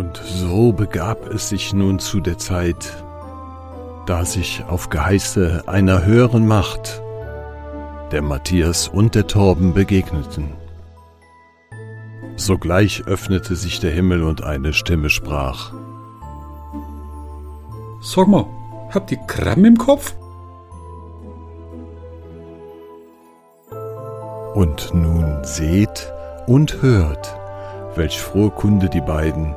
Und so begab es sich nun zu der Zeit, da sich auf Geheiße einer höheren Macht der Matthias und der Torben begegneten. Sogleich öffnete sich der Himmel und eine Stimme sprach. Sag mal, habt ihr Kram im Kopf? Und nun seht und hört, welch frohe Kunde die beiden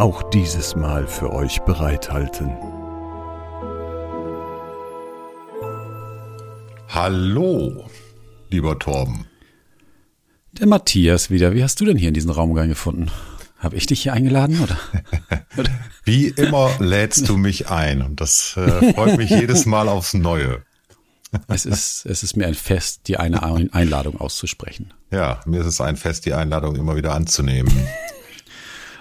auch dieses Mal für euch bereithalten. Hallo, lieber Torben. Der Matthias wieder. Wie hast du denn hier in diesen Raum gefunden? Habe ich dich hier eingeladen oder? Wie immer lädst du mich ein und das äh, freut mich jedes Mal aufs Neue. Es ist, es ist mir ein Fest, die eine Einladung auszusprechen. Ja, mir ist es ein Fest, die Einladung immer wieder anzunehmen.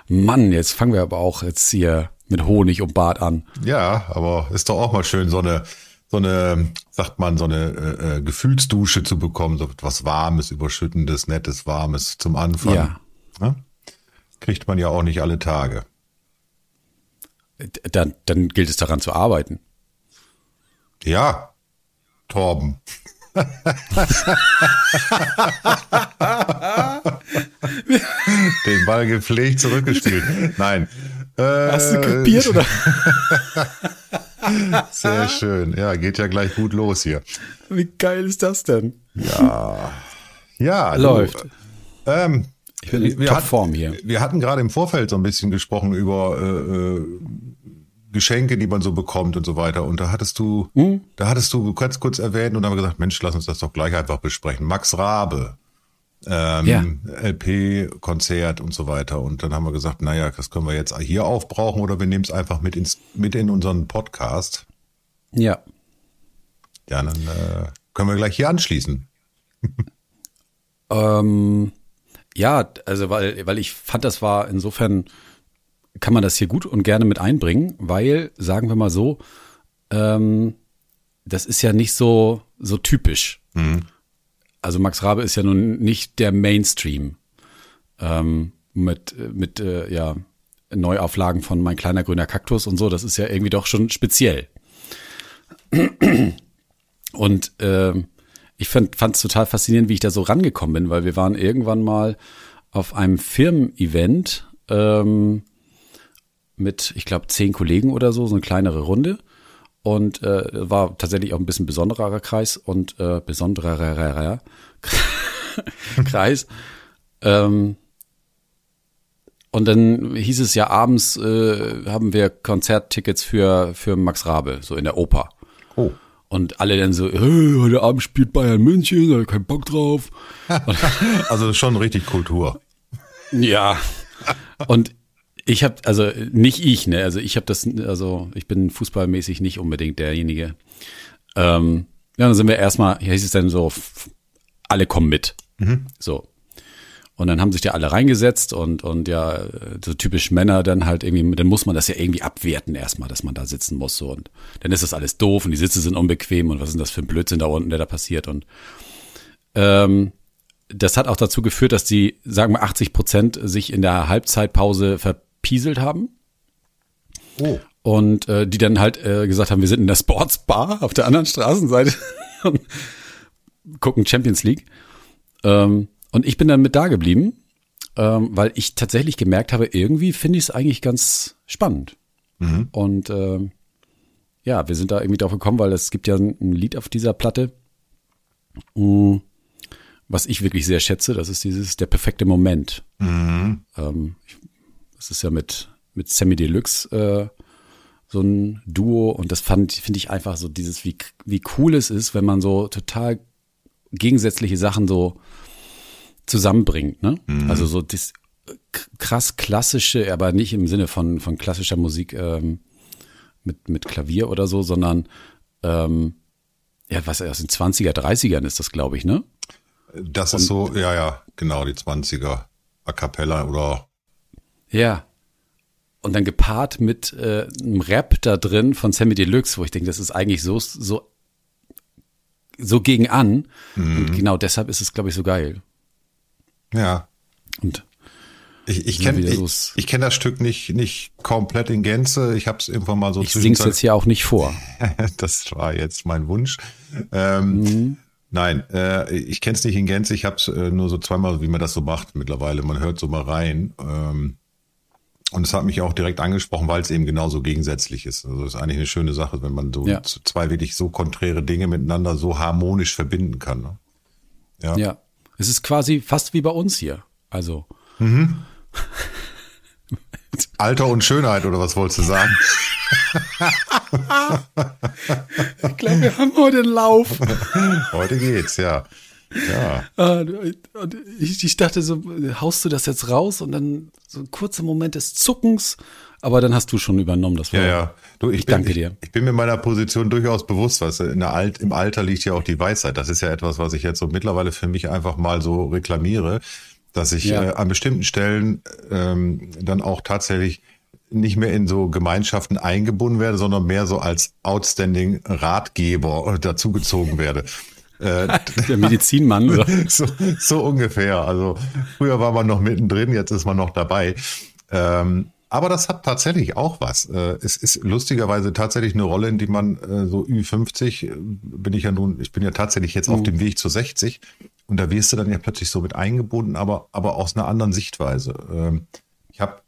Mann, jetzt fangen wir aber auch jetzt hier mit Honig und Bart an. Ja, aber ist doch auch mal schön, so eine, so eine, sagt man, so eine äh, äh Gefühlsdusche zu bekommen, so etwas Warmes, Überschüttendes, Nettes, Warmes zum Anfang. Ja. ja? Kriegt man ja auch nicht alle Tage. Dann, dann gilt es daran zu arbeiten. Ja, Torben. Den Ball gepflegt zurückgespielt. Nein. Hast du kapiert oder? Sehr schön. Ja, geht ja gleich gut los hier. Wie geil ist das denn? Ja. Ja, läuft. Du, ähm, ich bin in wir Topform hier. Wir hatten gerade im Vorfeld so ein bisschen gesprochen über äh, äh Geschenke, die man so bekommt und so weiter. Und da hattest du, hm? da hattest du ganz kurz erwähnt und haben gesagt, Mensch, lass uns das doch gleich einfach besprechen. Max Rabe, ähm, ja. LP-Konzert und so weiter. Und dann haben wir gesagt, naja, das können wir jetzt hier aufbrauchen oder wir nehmen es einfach mit ins, mit in unseren Podcast. Ja. Ja, dann äh, können wir gleich hier anschließen. ähm, ja, also weil, weil ich fand, das war insofern kann man das hier gut und gerne mit einbringen, weil, sagen wir mal so, ähm, das ist ja nicht so, so typisch. Mhm. Also Max Rabe ist ja nun nicht der Mainstream ähm, mit, mit äh, ja, Neuauflagen von Mein kleiner grüner Kaktus und so. Das ist ja irgendwie doch schon speziell. Und äh, ich fand es total faszinierend, wie ich da so rangekommen bin, weil wir waren irgendwann mal auf einem Firmen-Event ähm, mit, ich glaube, zehn Kollegen oder so, so eine kleinere Runde. Und äh, war tatsächlich auch ein bisschen besonderer Kreis und äh, besonderer Kreis. ähm, und dann hieß es ja abends, äh, haben wir Konzerttickets für, für Max Rabe, so in der Oper. Oh. Und alle dann so, hey, heute Abend spielt Bayern München, da keinen Bock drauf. also schon richtig Kultur. Ja. Und ich habe also nicht ich, ne? Also ich habe das, also ich bin fußballmäßig nicht unbedingt derjenige. Ähm, ja, dann sind wir erstmal, hier hieß es dann so, alle kommen mit. Mhm. So. Und dann haben sich ja alle reingesetzt und, und ja, so typisch Männer dann halt irgendwie, dann muss man das ja irgendwie abwerten erstmal, dass man da sitzen muss. So. Und dann ist das alles doof und die Sitze sind unbequem und was ist das für ein Blödsinn da unten, der da passiert. Und ähm, das hat auch dazu geführt, dass die, sagen wir, 80 Prozent sich in der Halbzeitpause ver gepieselt haben. Oh. Und äh, die dann halt äh, gesagt haben, wir sind in der Sportsbar auf der anderen Straßenseite und gucken Champions League. Ähm, und ich bin dann mit da geblieben, ähm, weil ich tatsächlich gemerkt habe, irgendwie finde ich es eigentlich ganz spannend. Mhm. Und äh, ja, wir sind da irgendwie drauf gekommen, weil es gibt ja ein, ein Lied auf dieser Platte, mh, mm, was ich wirklich sehr schätze. Das ist dieses der perfekte Moment. Mhm. Ähm, ich das ist ja mit, mit Sammy Deluxe äh, so ein Duo und das fand, finde ich einfach so dieses, wie, wie cool es ist, wenn man so total gegensätzliche Sachen so zusammenbringt, ne? Mhm. Also so das krass klassische, aber nicht im Sinne von, von klassischer Musik ähm, mit, mit Klavier oder so, sondern ähm, ja, was aus den 20er, 30ern ist das, glaube ich, ne? Das und, ist so, ja, ja, genau, die 20er. A cappella oder ja. Und dann gepaart mit äh, einem Rap da drin von Sammy Deluxe, wo ich denke, das ist eigentlich so, so, so gegen an. Mhm. Und genau deshalb ist es, glaube ich, so geil. Ja. Und Ich, ich kenne ich, ich kenn das Stück nicht, nicht komplett in Gänze. Ich habe es irgendwann mal so Ich sing's jetzt hier auch nicht vor. das war jetzt mein Wunsch. Ähm, mhm. Nein, äh, ich kenne es nicht in Gänze. Ich habe es äh, nur so zweimal, wie man das so macht mittlerweile. Man hört so mal rein. Ähm, und es hat mich auch direkt angesprochen, weil es eben genauso gegensätzlich ist. Also es ist eigentlich eine schöne Sache, wenn man so ja. zwei wirklich so konträre Dinge miteinander so harmonisch verbinden kann. Ne? Ja. ja. Es ist quasi fast wie bei uns hier. Also. Mhm. Alter und Schönheit, oder was wolltest du sagen? ich glaube, wir haben heute einen Lauf. Heute geht's, ja. Ja. Ah, ich, dachte so, haust du das jetzt raus und dann so ein kurzer Moment des Zuckens, aber dann hast du schon übernommen das Wort. Ja, ja. Du, ich, ich bin, danke dir. Ich, ich, bin mir meiner Position durchaus bewusst, was in der Alt, im Alter liegt ja auch die Weisheit. Das ist ja etwas, was ich jetzt so mittlerweile für mich einfach mal so reklamiere, dass ich ja. äh, an bestimmten Stellen ähm, dann auch tatsächlich nicht mehr in so Gemeinschaften eingebunden werde, sondern mehr so als outstanding Ratgeber dazugezogen werde. Äh, Der Medizinmann, oder? so, so ungefähr. Also früher war man noch mittendrin, jetzt ist man noch dabei. Ähm, aber das hat tatsächlich auch was. Äh, es ist lustigerweise tatsächlich eine Rolle, in die man äh, so Ü50 bin ich ja nun, ich bin ja tatsächlich jetzt auf dem Weg zu 60 und da wirst du dann ja plötzlich so mit eingebunden, aber, aber aus einer anderen Sichtweise. Ähm, ich habe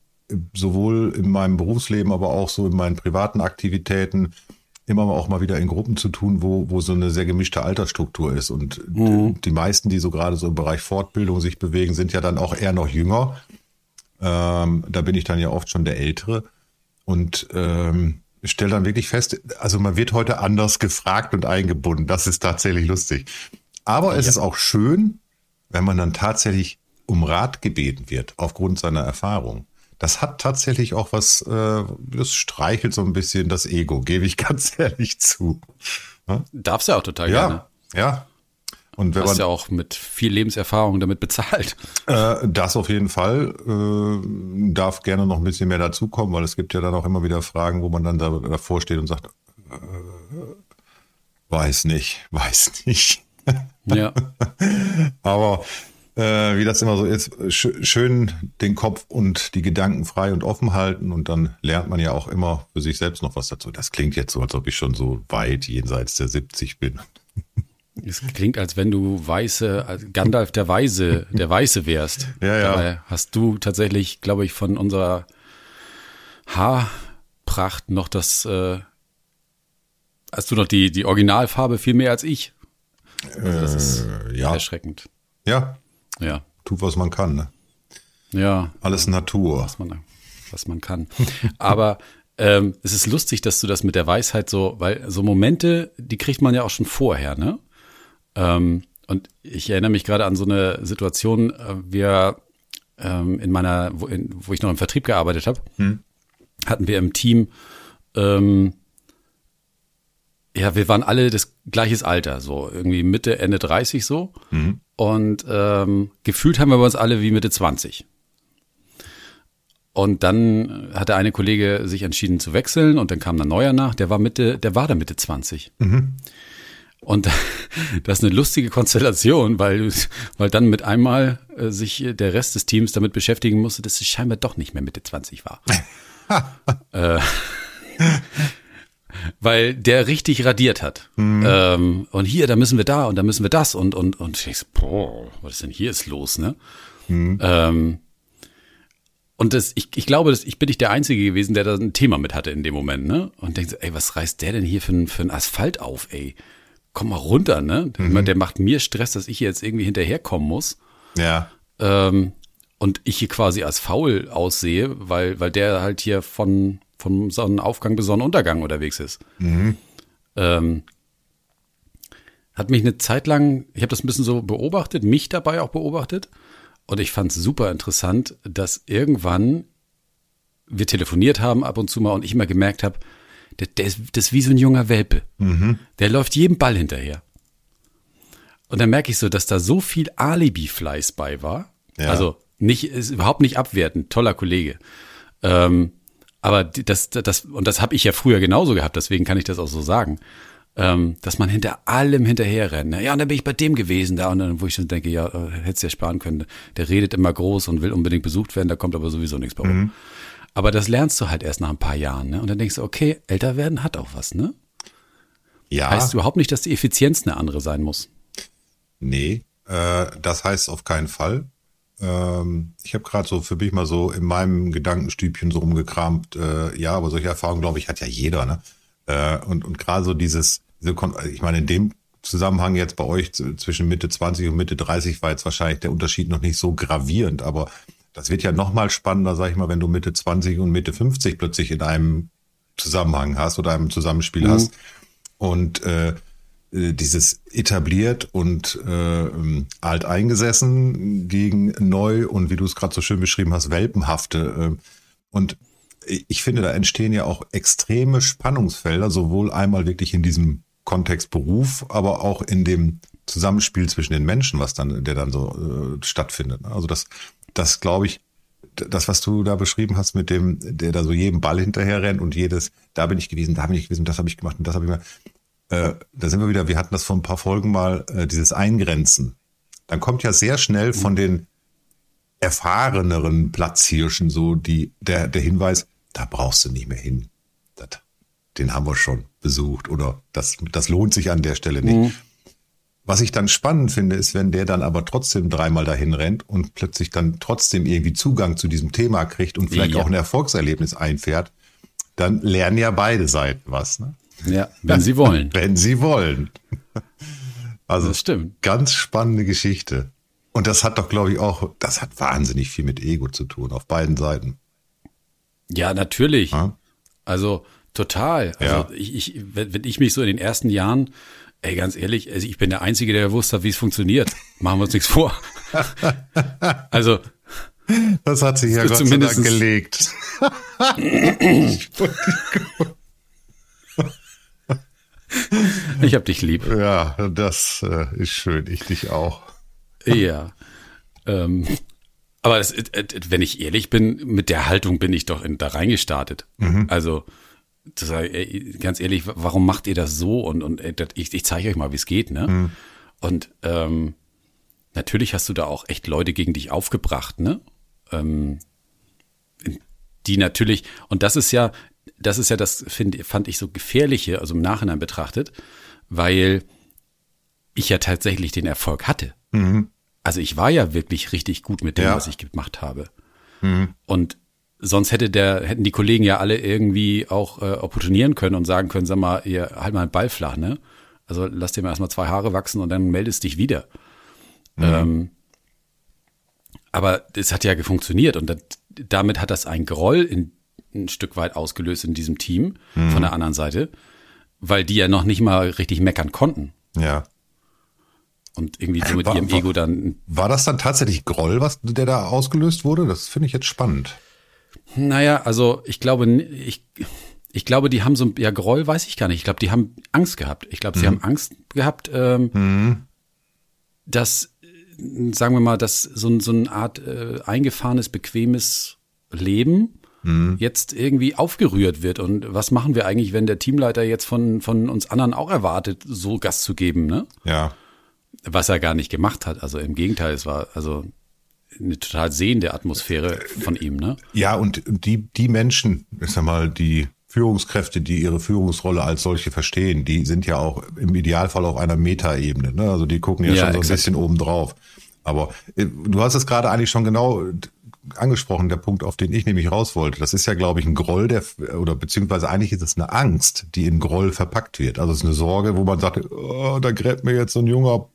sowohl in meinem Berufsleben, aber auch so in meinen privaten Aktivitäten immer auch mal wieder in Gruppen zu tun, wo, wo so eine sehr gemischte Altersstruktur ist. Und mhm. die meisten, die so gerade so im Bereich Fortbildung sich bewegen, sind ja dann auch eher noch jünger. Ähm, da bin ich dann ja oft schon der Ältere. Und ähm, stelle dann wirklich fest, also man wird heute anders gefragt und eingebunden. Das ist tatsächlich lustig. Aber ja. es ist auch schön, wenn man dann tatsächlich um Rat gebeten wird, aufgrund seiner Erfahrung das hat tatsächlich auch was, äh, das streichelt so ein bisschen das Ego, gebe ich ganz ehrlich zu. Ja? Darfst ja auch total ja, gerne. Ja. Und wenn Hast man, ja auch mit viel Lebenserfahrung damit bezahlt. Äh, das auf jeden Fall. Äh, darf gerne noch ein bisschen mehr dazukommen, weil es gibt ja dann auch immer wieder Fragen, wo man dann da, davor steht und sagt, äh, weiß nicht, weiß nicht. Ja. Aber äh, wie das immer so ist, sch schön den Kopf und die Gedanken frei und offen halten und dann lernt man ja auch immer für sich selbst noch was dazu. Das klingt jetzt so, als ob ich schon so weit jenseits der 70 bin. Es klingt, als wenn du weiße, Gandalf der Weise, der Weiße wärst. Ja, ja. Dabei hast du tatsächlich, glaube ich, von unserer Haarpracht noch das, äh, hast du noch die, die Originalfarbe viel mehr als ich. Also das ist äh, ja. erschreckend. Ja, ja. Tut, was man kann, ne? Ja. Alles Natur. Was man, was man kann. Aber ähm, es ist lustig, dass du das mit der Weisheit so, weil so Momente, die kriegt man ja auch schon vorher, ne? Ähm, und ich erinnere mich gerade an so eine Situation, äh, wir ähm, in meiner, wo, in, wo ich noch im Vertrieb gearbeitet habe, hm. hatten wir im Team ähm, ja, wir waren alle das gleiches Alter, so irgendwie Mitte, Ende 30 so. Mhm. Und ähm, gefühlt haben wir uns alle wie Mitte 20. Und dann hat der eine Kollege sich entschieden zu wechseln und dann kam ein neuer nach, der war Mitte, der war da Mitte 20. Mhm. Und das ist eine lustige Konstellation, weil, weil dann mit einmal äh, sich der Rest des Teams damit beschäftigen musste, dass es scheinbar doch nicht mehr Mitte 20 war. äh, weil der richtig radiert hat. Mhm. Ähm, und hier, da müssen wir da und da müssen wir das und und und ich so, boah, was ist denn hier ist los, ne? Mhm. Ähm, und das, ich, ich glaube, das, ich bin nicht der Einzige gewesen, der da ein Thema mit hatte in dem Moment, ne? Und denkt so, ey, was reißt der denn hier für, für einen Asphalt auf, ey? Komm mal runter, ne? Mhm. Der macht mir Stress, dass ich jetzt irgendwie hinterherkommen muss. Ja. Ähm, und ich hier quasi als faul aussehe, weil, weil der halt hier von, vom Sonnenaufgang bis Sonnenuntergang unterwegs ist. Mhm. Ähm, hat mich eine Zeit lang, ich habe das ein bisschen so beobachtet, mich dabei auch beobachtet. Und ich fand es super interessant, dass irgendwann wir telefoniert haben ab und zu mal und ich immer gemerkt habe, der, der ist, das ist wie so ein junger Welpe. Mhm. Der läuft jedem Ball hinterher. Und dann merke ich so, dass da so viel Alibi-Fleiß bei war. Ja. Also nicht, ist überhaupt nicht abwertend, toller Kollege. Ähm, aber das, das, und das habe ich ja früher genauso gehabt, deswegen kann ich das auch so sagen. ähm, dass man hinter allem hinterher rennt. Ne? Ja, und dann bin ich bei dem gewesen da und dann, wo ich schon denke, ja, äh, hättest ja sparen können. Der redet immer groß und will unbedingt besucht werden, da kommt aber sowieso nichts bei rum. Mhm. Aber das lernst du halt erst nach ein paar Jahren, ne? Und dann denkst du, okay, älter werden hat auch was, ne? Ja. Heißt überhaupt nicht, dass die Effizienz eine andere sein muss. Nee, äh, das heißt auf keinen Fall. Ähm, ich habe gerade so für mich mal so in meinem Gedankenstübchen so rumgekramt. Äh, ja, aber solche Erfahrungen, glaube ich, hat ja jeder, ne? Äh, und und gerade so dieses, diese, ich meine, in dem Zusammenhang jetzt bei euch zwischen Mitte 20 und Mitte 30 war jetzt wahrscheinlich der Unterschied noch nicht so gravierend, aber das wird ja noch mal spannender, sag ich mal, wenn du Mitte 20 und Mitte 50 plötzlich in einem Zusammenhang hast oder einem Zusammenspiel mhm. hast. Und äh, äh, dieses etabliert und äh, alt eingesessen gegen neu und wie du es gerade so schön beschrieben hast, welpenhafte. Äh, und ich finde, da entstehen ja auch extreme Spannungsfelder, sowohl einmal wirklich in diesem Kontext Beruf, aber auch in dem Zusammenspiel zwischen den Menschen, was dann, der dann so äh, stattfindet. Also das das glaube ich, das, was du da beschrieben hast mit dem, der da so jedem Ball hinterher rennt und jedes, da bin ich gewesen, da bin ich gewesen, das habe ich gemacht und das habe ich mal. Äh, da sind wir wieder, wir hatten das vor ein paar Folgen mal, äh, dieses Eingrenzen. Dann kommt ja sehr schnell von den erfahreneren Platzhirschen so die, der, der Hinweis, da brauchst du nicht mehr hin. Das, den haben wir schon besucht oder das, das lohnt sich an der Stelle nicht. Mhm. Was ich dann spannend finde, ist, wenn der dann aber trotzdem dreimal dahin rennt und plötzlich dann trotzdem irgendwie Zugang zu diesem Thema kriegt und vielleicht ja. auch ein Erfolgserlebnis einfährt, dann lernen ja beide Seiten was. Ne? Ja, wenn sie wollen. wenn sie wollen. Also das stimmt. Ganz spannende Geschichte. Und das hat doch, glaube ich, auch, das hat wahnsinnig viel mit Ego zu tun, auf beiden Seiten. Ja, natürlich. Ja? Also total. Also ja. ich, ich, wenn ich mich so in den ersten Jahren Ey, ganz ehrlich, also ich bin der Einzige, der gewusst hat, wie es funktioniert. Machen wir uns nichts vor. also. Das hat sich ja Gott sei Dank gelegt. ich hab dich lieb. Ja, das äh, ist schön. Ich dich auch. Ja. Ähm, aber das, wenn ich ehrlich bin, mit der Haltung bin ich doch in, da reingestartet. Mhm. Also zu sagen, ey, ganz ehrlich, warum macht ihr das so? Und, und ich, ich zeige euch mal, wie es geht, ne? Mhm. Und ähm, natürlich hast du da auch echt Leute gegen dich aufgebracht, ne? Ähm, die natürlich, und das ist ja, das ist ja das, find, fand ich so gefährliche, also im Nachhinein betrachtet, weil ich ja tatsächlich den Erfolg hatte. Mhm. Also ich war ja wirklich richtig gut mit dem, ja. was ich gemacht habe. Mhm. Und sonst hätte der, hätten die Kollegen ja alle irgendwie auch äh, opportunieren können und sagen können, sag mal, ihr halt mal einen Ball flach, ne? Also lass dir mal erstmal zwei Haare wachsen und dann meldest dich wieder. Mhm. Ähm, aber es hat ja funktioniert und das, damit hat das ein Groll in, ein Stück weit ausgelöst in diesem Team mhm. von der anderen Seite, weil die ja noch nicht mal richtig meckern konnten. Ja. Und irgendwie so mit war, ihrem Ego dann. War das dann tatsächlich Groll, was der da ausgelöst wurde? Das finde ich jetzt spannend. Naja, also ich glaube, ich, ich glaube, die haben so, ja, Groll weiß ich gar nicht. Ich glaube, die haben Angst gehabt. Ich glaube, sie mhm. haben Angst gehabt, ähm, mhm. dass, sagen wir mal, dass so, so eine Art äh, eingefahrenes, bequemes Leben mhm. jetzt irgendwie aufgerührt wird. Und was machen wir eigentlich, wenn der Teamleiter jetzt von, von uns anderen auch erwartet, so Gas zu geben, ne? Ja. Was er gar nicht gemacht hat. Also im Gegenteil, es war, also eine total sehende Atmosphäre von ihm, ne? Ja, und die, die Menschen, ich sag mal, die Führungskräfte, die ihre Führungsrolle als solche verstehen, die sind ja auch im Idealfall auf einer Metaebene, ne? Also die gucken ja, ja schon so ein bisschen oben drauf. Aber äh, du hast es gerade eigentlich schon genau angesprochen, der Punkt, auf den ich nämlich raus wollte. Das ist ja, glaube ich, ein Groll, der, oder beziehungsweise eigentlich ist es eine Angst, die in Groll verpackt wird. Also es ist eine Sorge, wo man sagt, oh, da gräbt mir jetzt so ein junger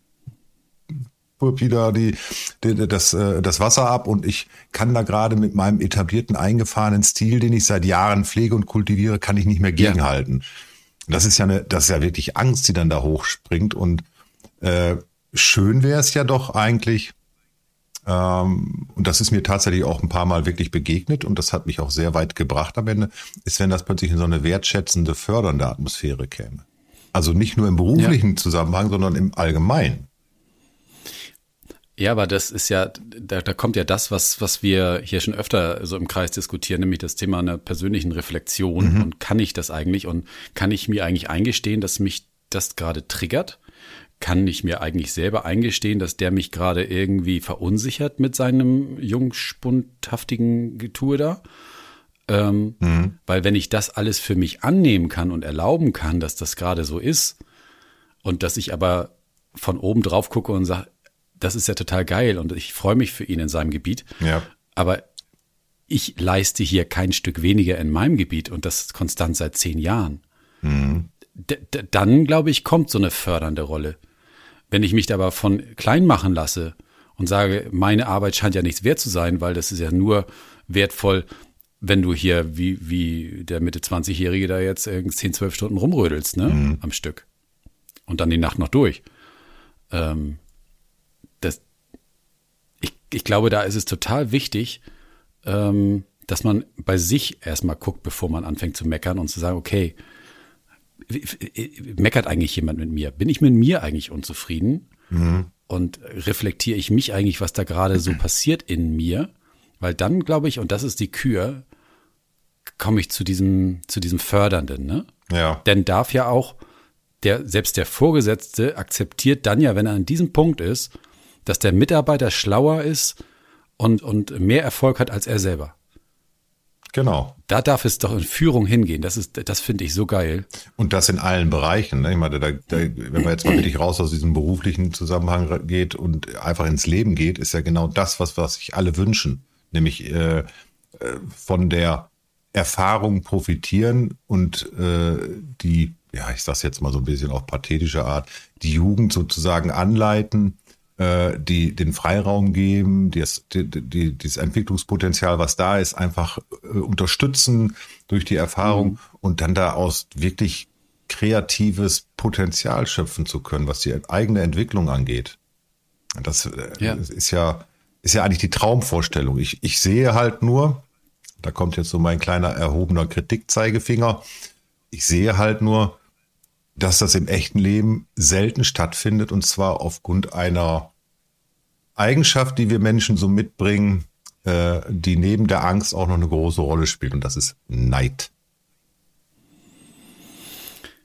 Puppi da die, die, das, äh, das Wasser ab und ich kann da gerade mit meinem etablierten, eingefahrenen Stil, den ich seit Jahren pflege und kultiviere, kann ich nicht mehr gegenhalten. Ja. Das ist ja eine, das ist ja wirklich Angst, die dann da hochspringt und äh, schön wäre es ja doch eigentlich, ähm, und das ist mir tatsächlich auch ein paar Mal wirklich begegnet und das hat mich auch sehr weit gebracht am Ende, ist, wenn das plötzlich in so eine wertschätzende, fördernde Atmosphäre käme. Also nicht nur im beruflichen ja. Zusammenhang, sondern im Allgemeinen. Ja, aber das ist ja, da, da kommt ja das, was, was wir hier schon öfter so im Kreis diskutieren, nämlich das Thema einer persönlichen Reflexion. Mhm. Und kann ich das eigentlich und kann ich mir eigentlich eingestehen, dass mich das gerade triggert? Kann ich mir eigentlich selber eingestehen, dass der mich gerade irgendwie verunsichert mit seinem jungspundhaftigen Getue da? Ähm, mhm. Weil wenn ich das alles für mich annehmen kann und erlauben kann, dass das gerade so ist und dass ich aber von oben drauf gucke und sage, das ist ja total geil und ich freue mich für ihn in seinem Gebiet. Ja. Aber ich leiste hier kein Stück weniger in meinem Gebiet und das konstant seit zehn Jahren. Mhm. Dann, glaube ich, kommt so eine fördernde Rolle. Wenn ich mich aber von klein machen lasse und sage, meine Arbeit scheint ja nichts wert zu sein, weil das ist ja nur wertvoll, wenn du hier wie, wie der Mitte 20-Jährige da jetzt 10, 12 Stunden rumrödelst, ne, mhm. am Stück. Und dann die Nacht noch durch. Ähm, das, ich, ich glaube, da ist es total wichtig, ähm, dass man bei sich erstmal guckt, bevor man anfängt zu meckern und zu sagen, okay, meckert eigentlich jemand mit mir? Bin ich mit mir eigentlich unzufrieden? Mhm. Und reflektiere ich mich eigentlich, was da gerade so passiert in mir? Weil dann, glaube ich, und das ist die Kür, komme ich zu diesem, zu diesem Fördernden, ne? Ja. Denn darf ja auch der, selbst der Vorgesetzte akzeptiert dann ja, wenn er an diesem Punkt ist, dass der Mitarbeiter schlauer ist und, und mehr Erfolg hat als er selber. Genau. Da darf es doch in Führung hingehen. Das ist, das finde ich so geil. Und das in allen Bereichen. Ne? Ich meine, da, da, wenn man jetzt mal wirklich raus aus diesem beruflichen Zusammenhang geht und einfach ins Leben geht, ist ja genau das, was, was sich alle wünschen. Nämlich äh, äh von der Erfahrung profitieren und äh, die, ja, ich sag's jetzt mal so ein bisschen auf pathetische Art, die Jugend sozusagen anleiten, äh, die den Freiraum geben, das, die, die, dieses Entwicklungspotenzial, was da ist, einfach äh, unterstützen durch die Erfahrung mhm. und dann daraus wirklich kreatives Potenzial schöpfen zu können, was die eigene Entwicklung angeht. Das äh, ja. ist ja ist ja eigentlich die Traumvorstellung. Ich, ich sehe halt nur, da kommt jetzt so mein kleiner erhobener Kritikzeigefinger, ich sehe halt nur, dass das im echten Leben selten stattfindet und zwar aufgrund einer Eigenschaft, die wir Menschen so mitbringen, äh, die neben der Angst auch noch eine große Rolle spielt und das ist Neid.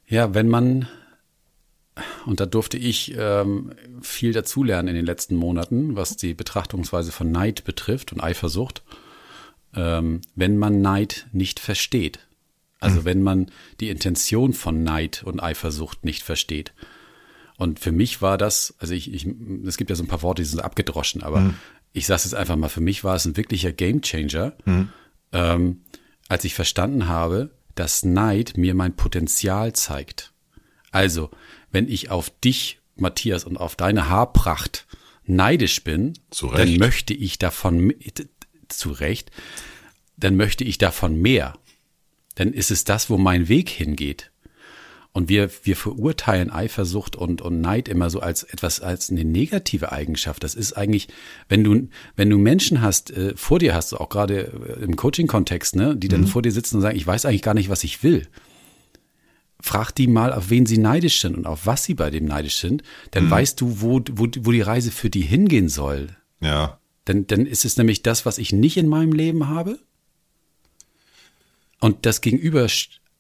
Ja, wenn man, und da durfte ich ähm, viel dazulernen in den letzten Monaten, was die Betrachtungsweise von Neid betrifft und Eifersucht, ähm, wenn man Neid nicht versteht. Also mhm. wenn man die Intention von Neid und Eifersucht nicht versteht. Und für mich war das, also ich, ich es gibt ja so ein paar Worte, die sind abgedroschen, aber mhm. ich sage es einfach mal, für mich war es ein wirklicher Gamechanger, mhm. ähm, als ich verstanden habe, dass Neid mir mein Potenzial zeigt. Also, wenn ich auf dich, Matthias, und auf deine Haarpracht neidisch bin, dann möchte ich davon, zu Recht, dann möchte ich davon mehr dann ist es das, wo mein Weg hingeht. Und wir, wir verurteilen Eifersucht und, und Neid immer so als etwas, als eine negative Eigenschaft. Das ist eigentlich, wenn du, wenn du Menschen hast, äh, vor dir hast, auch gerade äh, im Coaching-Kontext, ne, die dann mhm. vor dir sitzen und sagen, ich weiß eigentlich gar nicht, was ich will. Frag die mal, auf wen sie neidisch sind und auf was sie bei dem neidisch sind. Dann mhm. weißt du, wo, wo, wo die Reise für die hingehen soll. Ja. Dann, dann ist es nämlich das, was ich nicht in meinem Leben habe. Und das Gegenüber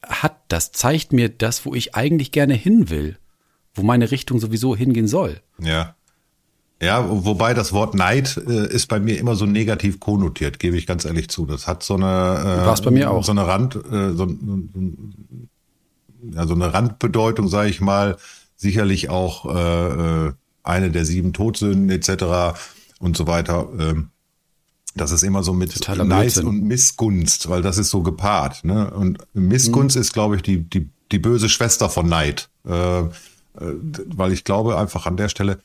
hat, das zeigt mir das, wo ich eigentlich gerne hin will, wo meine Richtung sowieso hingehen soll. Ja. Ja, wobei das Wort Neid äh, ist bei mir immer so negativ konnotiert, gebe ich ganz ehrlich zu. Das hat so eine äh, War's bei mir auch. so eine Rand äh, so, ja, so eine Randbedeutung, sage ich mal, sicherlich auch äh, äh, eine der sieben Todsünden etc. und so weiter. Ähm, das ist immer so mit Totaler Nice und Missgunst, weil das ist so gepaart. Ne? Und Missgunst mhm. ist, glaube ich, die, die, die böse Schwester von Neid. Äh, äh, weil ich glaube einfach an der Stelle,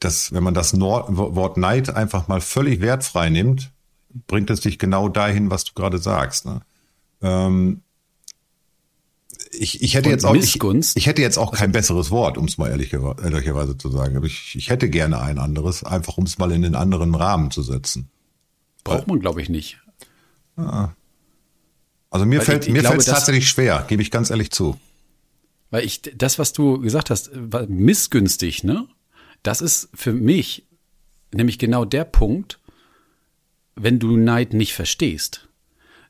dass wenn man das Nord Wort Neid einfach mal völlig wertfrei nimmt, bringt es dich genau dahin, was du gerade sagst. Ne? Ähm, ich, ich hätte und jetzt auch ich, ich, hätte jetzt auch kein besseres Wort, um es mal ehrlich, ehrlicherweise zu sagen. Aber ich, ich hätte gerne ein anderes, einfach um es mal in den anderen Rahmen zu setzen. Braucht man, glaube ich, nicht. Ah. Also mir Weil fällt ich, ich mir fällt es tatsächlich schwer, gebe ich ganz ehrlich zu. Weil ich das, was du gesagt hast, war missgünstig, ne? Das ist für mich nämlich genau der Punkt, wenn du Neid nicht verstehst,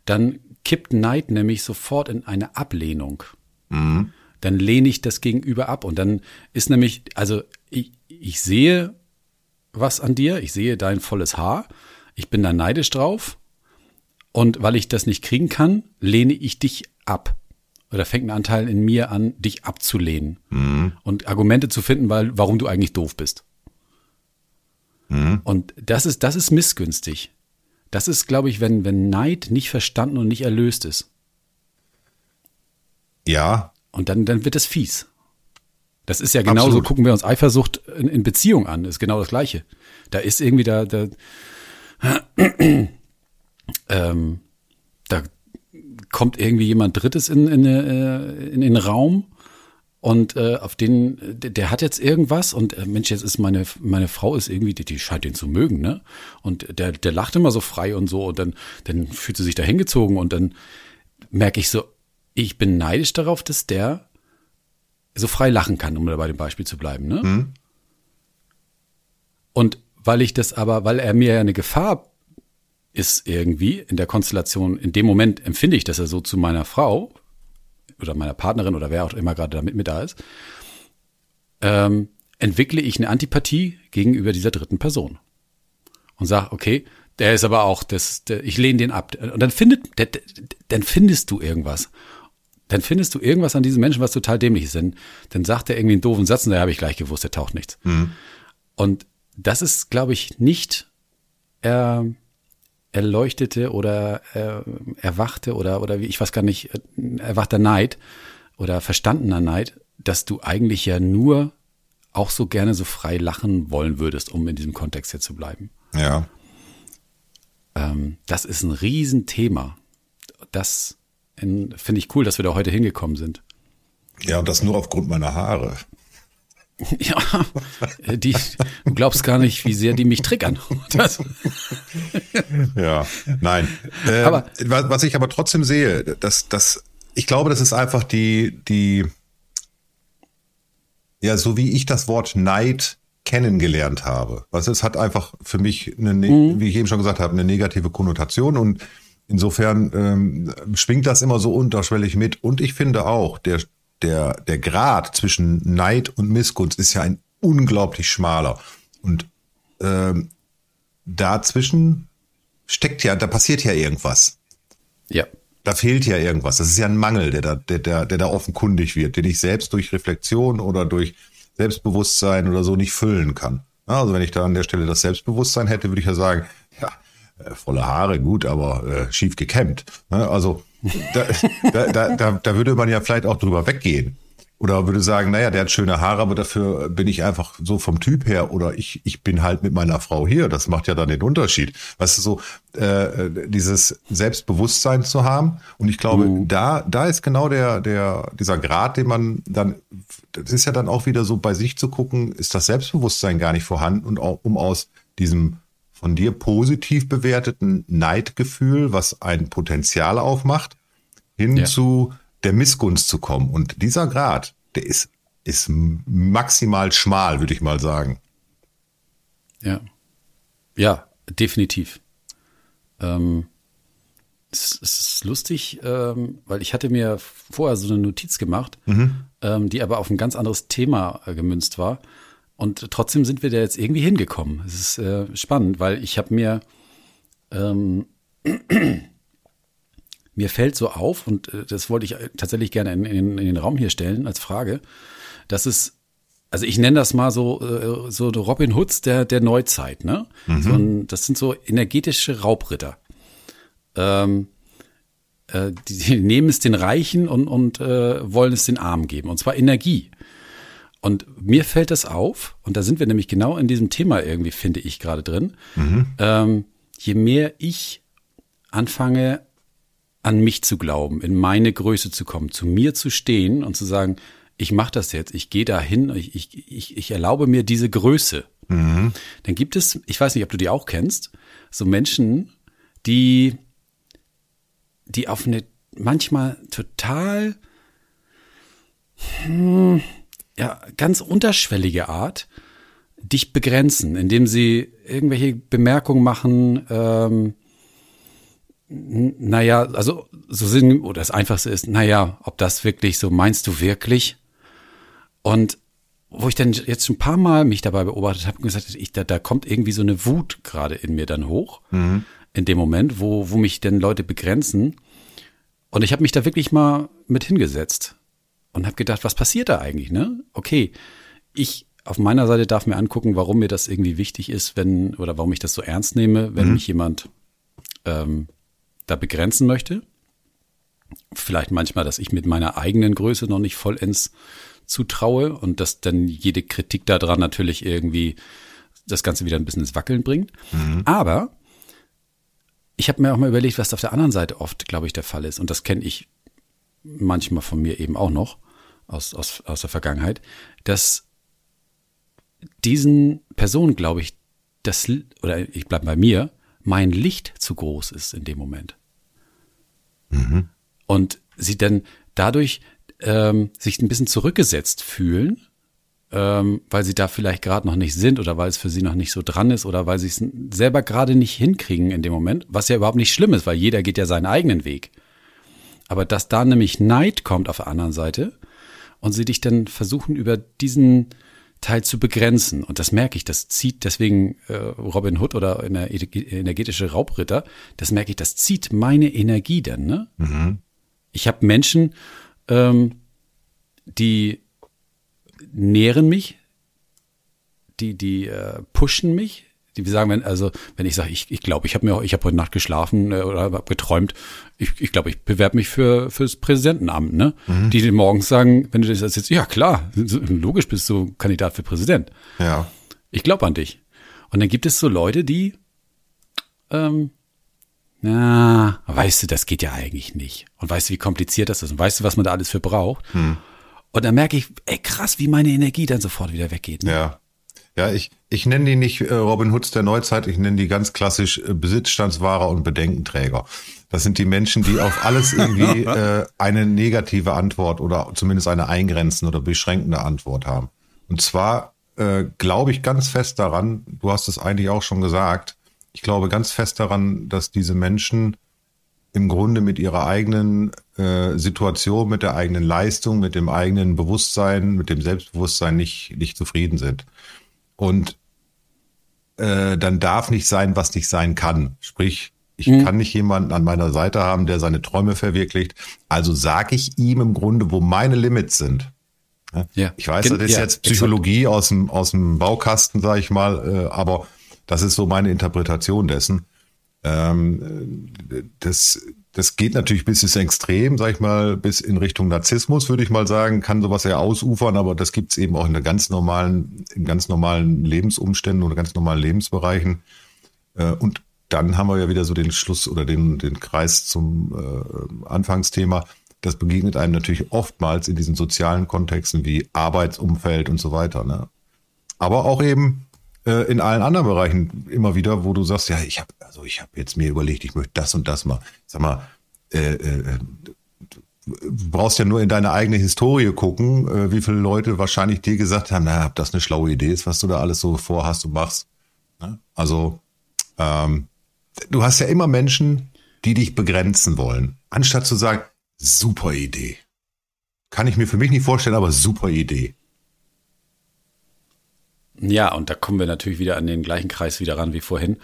dann kippt Neid nämlich sofort in eine Ablehnung. Mhm. dann lehne ich das Gegenüber ab. Und dann ist nämlich, also ich, ich sehe was an dir, ich sehe dein volles Haar, ich bin da neidisch drauf. Und weil ich das nicht kriegen kann, lehne ich dich ab. Oder fängt ein Anteil in mir an, dich abzulehnen. Mhm. Und Argumente zu finden, weil, warum du eigentlich doof bist. Mhm. Und das ist, das ist missgünstig. Das ist, glaube ich, wenn, wenn Neid nicht verstanden und nicht erlöst ist. Ja. Und dann, dann wird es fies. Das ist ja genauso, Absolut. gucken wir uns Eifersucht in, in Beziehung an, ist genau das Gleiche. Da ist irgendwie da, da, ähm, da kommt irgendwie jemand Drittes in, in, äh, in, den Raum und äh, auf den, der, der hat jetzt irgendwas und äh, Mensch, jetzt ist meine, meine Frau ist irgendwie, die, die scheint ihn zu mögen, ne? Und der, der lacht immer so frei und so und dann, dann fühlt sie sich da hingezogen und dann merke ich so, ich bin neidisch darauf, dass der so frei lachen kann, um bei dem Beispiel zu bleiben, ne? Mhm. Und weil ich das aber, weil er mir ja eine Gefahr ist irgendwie in der Konstellation, in dem Moment empfinde ich, dass er so zu meiner Frau oder meiner Partnerin oder wer auch immer gerade da mit mir da ist, ähm, entwickle ich eine Antipathie gegenüber dieser dritten Person und sage, okay, der ist aber auch, das, der, ich lehne den ab. Und dann findet, der, dann findest du irgendwas. Dann findest du irgendwas an diesem Menschen, was total dämlich ist. Dann, dann sagt er irgendwie einen doofen Satz und da habe ich gleich gewusst, der taucht nichts. Mhm. Und das ist, glaube ich, nicht äh, erleuchtete oder äh, erwachte oder, oder wie, ich weiß gar nicht, äh, erwachter Neid oder verstandener Neid, dass du eigentlich ja nur auch so gerne so frei lachen wollen würdest, um in diesem Kontext hier zu bleiben. Ja. Ähm, das ist ein Riesenthema. Das finde ich cool, dass wir da heute hingekommen sind. Ja, und das nur aufgrund meiner Haare. Ja, die, du glaubst gar nicht, wie sehr die mich triggern. Das. Ja, nein. Äh, aber, was ich aber trotzdem sehe, dass, dass, ich glaube, das ist einfach die, die, ja, so wie ich das Wort Neid kennengelernt habe. Was es hat einfach für mich eine, ne, mhm. wie ich eben schon gesagt habe, eine negative Konnotation und insofern ähm, schwingt das immer so unterschwellig mit. Und ich finde auch, der der, der Grad zwischen Neid und Missgunst ist ja ein unglaublich schmaler. Und ähm, dazwischen steckt ja, da passiert ja irgendwas. Ja. Da fehlt ja irgendwas. Das ist ja ein Mangel, der da, der, der, der da offenkundig wird, den ich selbst durch Reflexion oder durch Selbstbewusstsein oder so nicht füllen kann. Also wenn ich da an der Stelle das Selbstbewusstsein hätte, würde ich ja sagen, ja, äh, volle Haare, gut, aber äh, schief gekämmt. Ne? Also da, da, da, da würde man ja vielleicht auch drüber weggehen. Oder würde sagen, naja, der hat schöne Haare, aber dafür bin ich einfach so vom Typ her oder ich, ich bin halt mit meiner Frau hier. Das macht ja dann den Unterschied. Weißt du, so äh, dieses Selbstbewusstsein zu haben. Und ich glaube, uh. da, da ist genau der, der, dieser Grad, den man dann, das ist ja dann auch wieder so bei sich zu gucken, ist das Selbstbewusstsein gar nicht vorhanden und auch, um aus diesem von dir positiv bewerteten Neidgefühl, was ein Potenzial aufmacht, hin ja. zu der Missgunst zu kommen. Und dieser Grad, der ist, ist maximal schmal, würde ich mal sagen. Ja. Ja, definitiv. Ähm, es, es ist lustig, ähm, weil ich hatte mir vorher so eine Notiz gemacht, mhm. ähm, die aber auf ein ganz anderes Thema äh, gemünzt war. Und trotzdem sind wir da jetzt irgendwie hingekommen. Es ist äh, spannend, weil ich habe mir ähm, mir fällt so auf und äh, das wollte ich tatsächlich gerne in, in, in, den Raum hier stellen als Frage, dass es also ich nenne das mal so äh, so Robin Hoods der der Neuzeit, ne? Mhm. So ein, das sind so energetische Raubritter. Ähm, äh, die, die nehmen es den Reichen und und äh, wollen es den Armen geben und zwar Energie. Und mir fällt das auf, und da sind wir nämlich genau in diesem Thema irgendwie, finde ich gerade drin. Mhm. Ähm, je mehr ich anfange, an mich zu glauben, in meine Größe zu kommen, zu mir zu stehen und zu sagen, ich mache das jetzt, ich gehe dahin, ich, ich, ich, ich erlaube mir diese Größe. Mhm. Dann gibt es, ich weiß nicht, ob du die auch kennst, so Menschen, die, die auf eine manchmal total, hm, ja, ganz unterschwellige Art dich begrenzen, indem sie irgendwelche Bemerkungen machen, ähm, naja, also so Sinn, oder das Einfachste ist, naja, ob das wirklich so meinst du wirklich? Und wo ich dann jetzt schon ein paar Mal mich dabei beobachtet habe und gesagt, ich, da, da kommt irgendwie so eine Wut gerade in mir dann hoch, mhm. in dem Moment, wo, wo mich denn Leute begrenzen. Und ich habe mich da wirklich mal mit hingesetzt und habe gedacht, was passiert da eigentlich, ne? Okay, ich auf meiner Seite darf mir angucken, warum mir das irgendwie wichtig ist, wenn, oder warum ich das so ernst nehme, wenn mhm. mich jemand ähm, da begrenzen möchte. Vielleicht manchmal, dass ich mit meiner eigenen Größe noch nicht vollends zutraue und dass dann jede Kritik daran natürlich irgendwie das Ganze wieder ein bisschen ins Wackeln bringt. Mhm. Aber ich habe mir auch mal überlegt, was auf der anderen Seite oft, glaube ich, der Fall ist. Und das kenne ich manchmal von mir eben auch noch aus, aus, aus der Vergangenheit, dass diesen Personen, glaube ich, das, oder ich bleibe bei mir, mein Licht zu groß ist in dem Moment. Mhm. Und sie dann dadurch ähm, sich ein bisschen zurückgesetzt fühlen, ähm, weil sie da vielleicht gerade noch nicht sind oder weil es für sie noch nicht so dran ist oder weil sie es selber gerade nicht hinkriegen in dem Moment, was ja überhaupt nicht schlimm ist, weil jeder geht ja seinen eigenen Weg. Aber dass da nämlich Neid kommt auf der anderen Seite und sie dich dann versuchen über diesen Teil zu begrenzen. Und das merke ich, das zieht deswegen äh, Robin Hood oder in der energetische Raubritter, das merke ich, das zieht meine Energie dann. Ne? Mhm. Ich habe Menschen, ähm, die nähren mich, die, die äh, pushen mich, die sagen, wenn, also wenn ich sage, ich, ich glaube, ich habe mir, ich habe heute Nacht geschlafen äh, oder habe geträumt, ich, ich glaube, ich bewerbe mich für fürs Präsidentenamt, ne? Mhm. Die morgens sagen, wenn du das jetzt, ja klar, logisch bist du Kandidat für Präsident. Ja. Ich glaube an dich. Und dann gibt es so Leute, die, ähm, na, weißt du, das geht ja eigentlich nicht. Und weißt du, wie kompliziert das ist? Und weißt du, was man da alles für braucht? Hm. Und dann merke ich, ey, krass, wie meine Energie dann sofort wieder weggeht. Ne? Ja. Ja, ich, ich nenne die nicht äh, Robin Hoods der Neuzeit, ich nenne die ganz klassisch äh, Besitzstandswahrer und Bedenkenträger. Das sind die Menschen, die auf alles irgendwie äh, eine negative Antwort oder zumindest eine eingrenzende oder beschränkende Antwort haben. Und zwar äh, glaube ich ganz fest daran, du hast es eigentlich auch schon gesagt, ich glaube ganz fest daran, dass diese Menschen im Grunde mit ihrer eigenen äh, Situation, mit der eigenen Leistung, mit dem eigenen Bewusstsein, mit dem Selbstbewusstsein nicht, nicht zufrieden sind. Und äh, dann darf nicht sein, was nicht sein kann. Sprich, ich mhm. kann nicht jemanden an meiner Seite haben, der seine Träume verwirklicht. Also sage ich ihm im Grunde, wo meine Limits sind. Ja. Ich weiß, das ist ja, jetzt Psychologie aus dem, aus dem Baukasten, sage ich mal, äh, aber das ist so meine Interpretation dessen. Ähm, das das geht natürlich bis ins Extrem, sag ich mal, bis in Richtung Narzissmus, würde ich mal sagen, kann sowas ja ausufern, aber das gibt's eben auch in der ganz normalen, in ganz normalen Lebensumständen oder ganz normalen Lebensbereichen. Äh, und dann haben wir ja wieder so den Schluss oder den, den Kreis zum äh, Anfangsthema. Das begegnet einem natürlich oftmals in diesen sozialen Kontexten wie Arbeitsumfeld und so weiter. Ne? Aber auch eben äh, in allen anderen Bereichen immer wieder, wo du sagst, ja, ich habe also ich habe jetzt mir überlegt, ich möchte das und das mal. Sag mal, äh, äh, du brauchst ja nur in deine eigene Historie gucken, äh, wie viele Leute wahrscheinlich dir gesagt haben, na, ob das eine schlaue Idee ist, was du da alles so vorhast und machst. Ne? Also ähm, du hast ja immer Menschen, die dich begrenzen wollen, anstatt zu sagen, super Idee. Kann ich mir für mich nicht vorstellen, aber super Idee. Ja, und da kommen wir natürlich wieder an den gleichen Kreis wieder ran wie vorhin.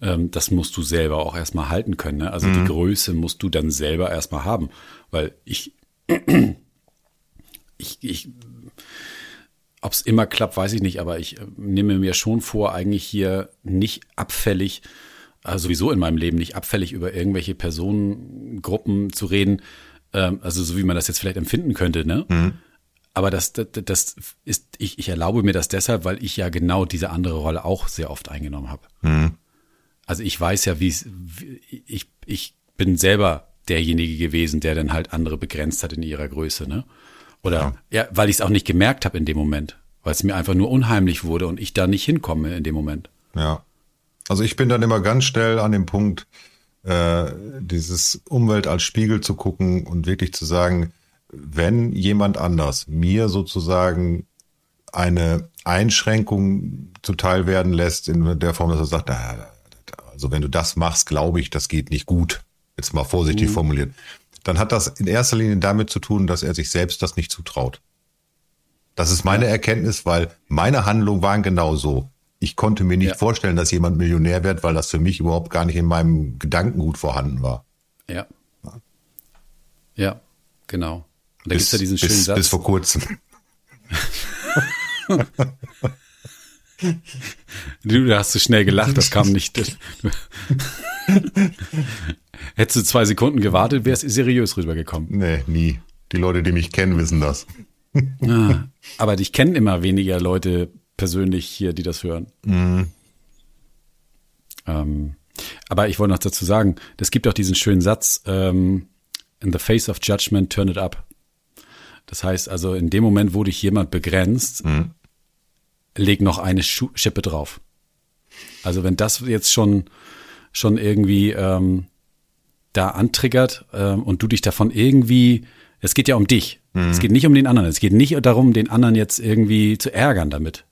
Ähm, das musst du selber auch erstmal halten können. Ne? Also mhm. die Größe musst du dann selber erstmal haben. Weil ich, ich, ich ob es immer klappt, weiß ich nicht, aber ich äh, nehme mir schon vor, eigentlich hier nicht abfällig, also sowieso in meinem Leben nicht abfällig über irgendwelche Personengruppen zu reden, ähm, also so wie man das jetzt vielleicht empfinden könnte, ne? Mhm. Aber das, das, das ist, ich, ich erlaube mir das deshalb, weil ich ja genau diese andere Rolle auch sehr oft eingenommen habe. Mhm. Also ich weiß ja, wie es, ich, ich bin selber derjenige gewesen, der dann halt andere begrenzt hat in ihrer Größe, ne? Oder ja, ja weil ich es auch nicht gemerkt habe in dem Moment, weil es mir einfach nur unheimlich wurde und ich da nicht hinkomme in dem Moment. Ja. Also ich bin dann immer ganz schnell an dem Punkt, äh, dieses Umwelt als Spiegel zu gucken und wirklich zu sagen, wenn jemand anders mir sozusagen eine Einschränkung zuteil werden lässt in der Form, dass er sagt, also wenn du das machst, glaube ich, das geht nicht gut. jetzt mal vorsichtig mhm. formuliert, dann hat das in erster Linie damit zu tun, dass er sich selbst das nicht zutraut. Das ist meine Erkenntnis, weil meine Handlungen waren genau so. Ich konnte mir nicht ja. vorstellen, dass jemand Millionär wird, weil das für mich überhaupt gar nicht in meinem Gedankengut vorhanden war. Ja. Ja, genau. Und da bis, gibt's ja diesen schönen bis, Satz. Bis vor kurzem. du, da hast du schnell gelacht, das kam nicht. Hättest du zwei Sekunden gewartet, wärst du seriös rübergekommen. Nee, nie. Die Leute, die mich kennen, wissen das. ah, aber dich kennen immer weniger Leute persönlich hier, die das hören. Mhm. Ähm, aber ich wollte noch dazu sagen, es gibt auch diesen schönen Satz, ähm, in the face of judgment, turn it up. Das heißt also, in dem Moment, wo dich jemand begrenzt, mhm. leg noch eine Schippe drauf. Also wenn das jetzt schon, schon irgendwie ähm, da antriggert ähm, und du dich davon irgendwie, es geht ja um dich. Mhm. Es geht nicht um den anderen. Es geht nicht darum, den anderen jetzt irgendwie zu ärgern damit,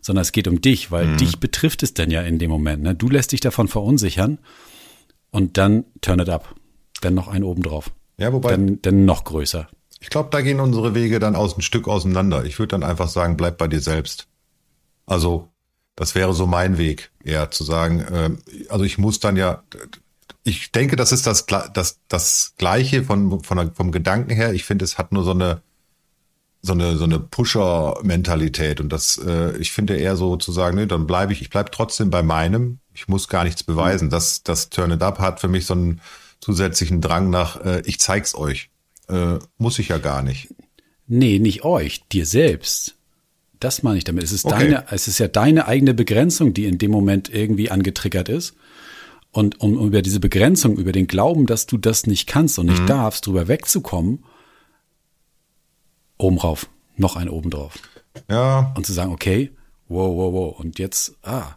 sondern es geht um dich, weil mhm. dich betrifft es denn ja in dem Moment. Ne? Du lässt dich davon verunsichern und dann turn it up. Dann noch einen oben drauf. Ja, wobei. Dann, dann noch größer. Ich glaube, da gehen unsere Wege dann aus ein Stück auseinander. Ich würde dann einfach sagen, bleib bei dir selbst. Also, das wäre so mein Weg, eher zu sagen, äh, also ich muss dann ja, ich denke, das ist das, das, das Gleiche von, von, vom Gedanken her. Ich finde, es hat nur so eine, so eine, so eine Pusher-Mentalität. Und das, äh, ich finde eher so zu sagen, nee, dann bleibe ich, ich bleibe trotzdem bei meinem. Ich muss gar nichts beweisen. Mhm. Das, das Turn It Up hat für mich so einen zusätzlichen Drang nach, äh, ich zeig's euch. Äh, muss ich ja gar nicht. Nee, nicht euch, dir selbst. Das meine ich damit. Es ist okay. deine, es ist ja deine eigene Begrenzung, die in dem Moment irgendwie angetriggert ist. Und um über diese Begrenzung, über den Glauben, dass du das nicht kannst und nicht mhm. darfst, drüber wegzukommen, oben rauf, noch ein oben drauf. Ja. Und zu sagen, okay, wow, wow, wow, und jetzt, ah.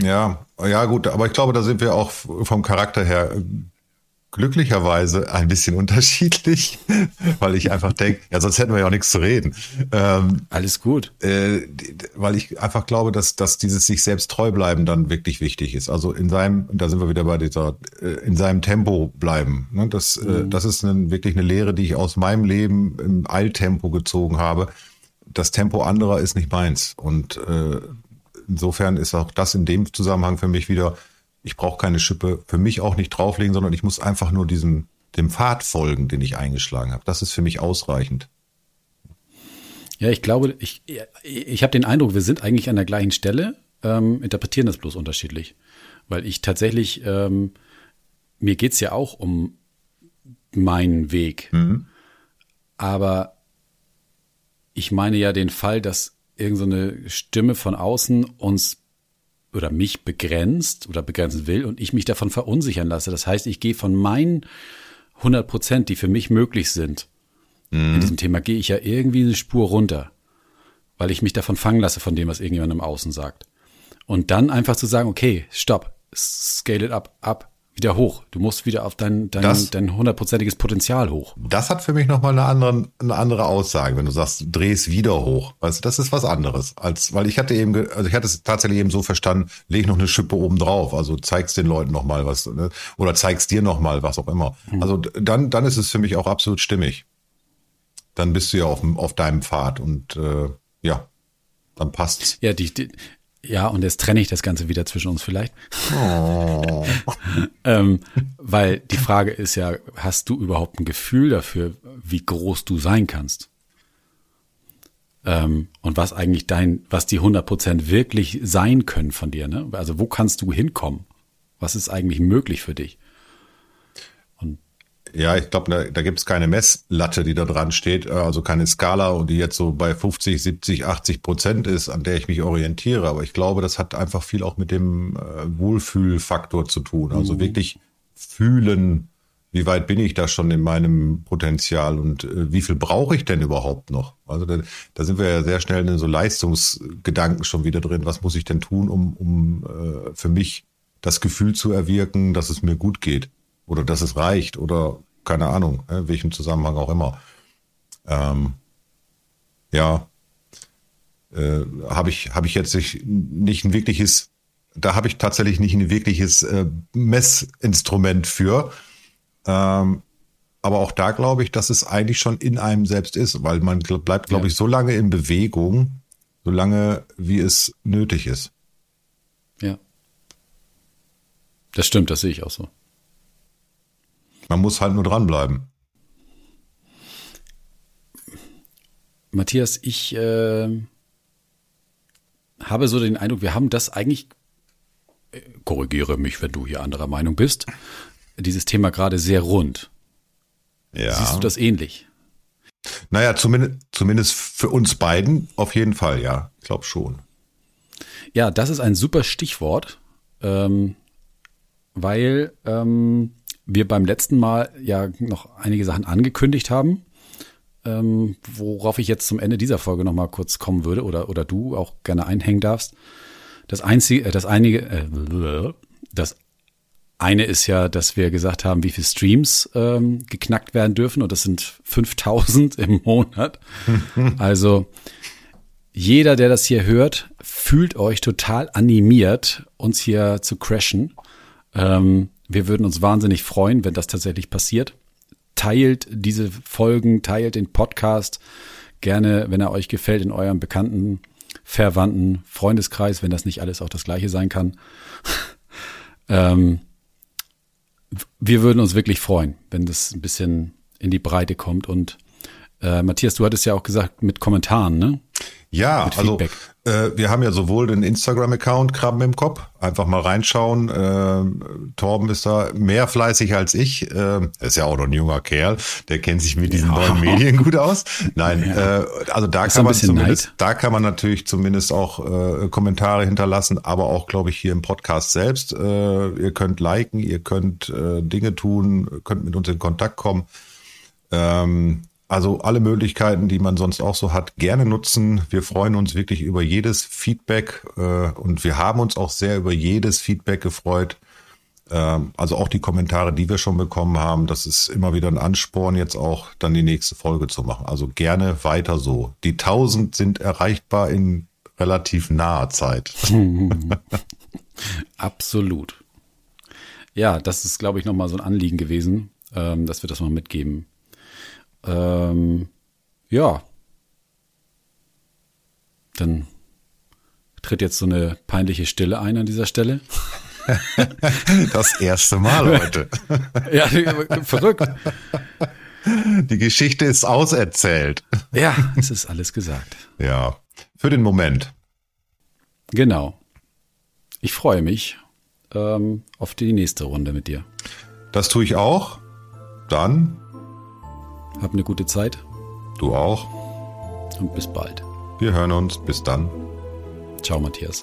Ja, ja, gut, aber ich glaube, da sind wir auch vom Charakter her glücklicherweise ein bisschen unterschiedlich, weil ich einfach denke, ja, sonst hätten wir ja auch nichts zu reden. Ähm, Alles gut. Äh, weil ich einfach glaube, dass, dass dieses sich selbst treu bleiben dann wirklich wichtig ist. Also in seinem, da sind wir wieder bei dieser, äh, in seinem Tempo bleiben. Ne? Das, äh, mhm. äh, das ist eine, wirklich eine Lehre, die ich aus meinem Leben im Eiltempo gezogen habe. Das Tempo anderer ist nicht meins. Und äh, insofern ist auch das in dem Zusammenhang für mich wieder ich brauche keine Schippe für mich auch nicht drauflegen, sondern ich muss einfach nur diesem dem Pfad folgen, den ich eingeschlagen habe. Das ist für mich ausreichend. Ja, ich glaube, ich, ich habe den Eindruck, wir sind eigentlich an der gleichen Stelle, ähm, interpretieren das bloß unterschiedlich. Weil ich tatsächlich, ähm, mir geht's ja auch um meinen Weg. Mhm. Aber ich meine ja den Fall, dass irgendeine so Stimme von außen uns oder mich begrenzt oder begrenzen will und ich mich davon verunsichern lasse. Das heißt, ich gehe von meinen 100 Prozent, die für mich möglich sind, mhm. in diesem Thema, gehe ich ja irgendwie eine Spur runter, weil ich mich davon fangen lasse von dem, was irgendjemand im Außen sagt. Und dann einfach zu sagen, okay, stopp, scale it up, up, wieder hoch. Du musst wieder auf dein, dein, das, dein hundertprozentiges Potenzial hoch. Das hat für mich nochmal eine andere, eine andere Aussage, wenn du sagst, dreh es wieder hoch. Weißt du, das ist was anderes. Als, weil ich hatte eben, also ich hatte es tatsächlich eben so verstanden, leg noch eine Schippe oben drauf. Also zeigst den Leuten nochmal was, ne? oder zeigst dir nochmal was auch immer. Mhm. Also dann, dann ist es für mich auch absolut stimmig. Dann bist du ja auf, auf deinem Pfad und äh, ja, dann passt's. Ja, die, die, ja, und jetzt trenne ich das Ganze wieder zwischen uns vielleicht. Oh. ähm, weil die Frage ist ja, hast du überhaupt ein Gefühl dafür, wie groß du sein kannst? Ähm, und was eigentlich dein, was die 100 Prozent wirklich sein können von dir, ne? Also wo kannst du hinkommen? Was ist eigentlich möglich für dich? Ja, ich glaube, da, da gibt es keine Messlatte, die da dran steht, äh, also keine Skala und die jetzt so bei 50, 70, 80 Prozent ist, an der ich mich orientiere. Aber ich glaube, das hat einfach viel auch mit dem äh, Wohlfühlfaktor zu tun. Also mhm. wirklich fühlen, wie weit bin ich da schon in meinem Potenzial und äh, wie viel brauche ich denn überhaupt noch? Also da, da sind wir ja sehr schnell in so Leistungsgedanken schon wieder drin. Was muss ich denn tun, um, um äh, für mich das Gefühl zu erwirken, dass es mir gut geht? Oder dass es reicht oder keine Ahnung, in welchem Zusammenhang auch immer. Ähm, ja, äh, habe ich, habe ich jetzt nicht ein wirkliches, da habe ich tatsächlich nicht ein wirkliches äh, Messinstrument für. Ähm, aber auch da glaube ich, dass es eigentlich schon in einem selbst ist, weil man bleibt, glaube ja. ich, so lange in Bewegung, so lange, wie es nötig ist. Ja. Das stimmt, das sehe ich auch so. Man muss halt nur dranbleiben. Matthias, ich äh, habe so den Eindruck, wir haben das eigentlich, äh, korrigiere mich, wenn du hier anderer Meinung bist, dieses Thema gerade sehr rund. Ja. Siehst du das ähnlich? Naja, zumindest, zumindest für uns beiden auf jeden Fall, ja. Ich glaube schon. Ja, das ist ein super Stichwort, ähm, weil ähm, wir beim letzten Mal ja noch einige Sachen angekündigt haben, ähm, worauf ich jetzt zum Ende dieser Folge noch mal kurz kommen würde oder, oder du auch gerne einhängen darfst. Das einzige, äh, das einige, äh, das eine ist ja, dass wir gesagt haben, wie viele Streams ähm, geknackt werden dürfen und das sind 5000 im Monat. also jeder, der das hier hört, fühlt euch total animiert, uns hier zu crashen. Ähm, wir würden uns wahnsinnig freuen, wenn das tatsächlich passiert. Teilt diese Folgen, teilt den Podcast gerne, wenn er euch gefällt, in eurem bekannten, verwandten Freundeskreis, wenn das nicht alles auch das gleiche sein kann. ähm, wir würden uns wirklich freuen, wenn das ein bisschen in die Breite kommt. Und äh, Matthias, du hattest ja auch gesagt mit Kommentaren, ne? Ja, also äh, wir haben ja sowohl den Instagram-Account Krabben im Kopf, einfach mal reinschauen. Äh, Torben ist da mehr fleißig als ich. Äh, ist ja auch noch ein junger Kerl, der kennt sich mit diesen ja. neuen Medien gut aus. Nein, ja. äh, also da kann man zumindest, Neid. da kann man natürlich zumindest auch äh, Kommentare hinterlassen, aber auch, glaube ich, hier im Podcast selbst. Äh, ihr könnt liken, ihr könnt äh, Dinge tun, könnt mit uns in Kontakt kommen. Ähm, also alle Möglichkeiten, die man sonst auch so hat, gerne nutzen. Wir freuen uns wirklich über jedes Feedback äh, und wir haben uns auch sehr über jedes Feedback gefreut. Ähm, also auch die Kommentare, die wir schon bekommen haben, das ist immer wieder ein Ansporn, jetzt auch dann die nächste Folge zu machen. Also gerne weiter so. Die 1000 sind erreichbar in relativ naher Zeit. Absolut. Ja, das ist, glaube ich, nochmal so ein Anliegen gewesen, ähm, dass wir das mal mitgeben ähm, ja. Dann tritt jetzt so eine peinliche Stille ein an dieser Stelle. Das erste Mal heute. ja, verrückt. Die Geschichte ist auserzählt. Ja, es ist alles gesagt. Ja, für den Moment. Genau. Ich freue mich ähm, auf die nächste Runde mit dir. Das tue ich auch. Dann hab eine gute Zeit. Du auch. Und bis bald. Wir hören uns. Bis dann. Ciao, Matthias.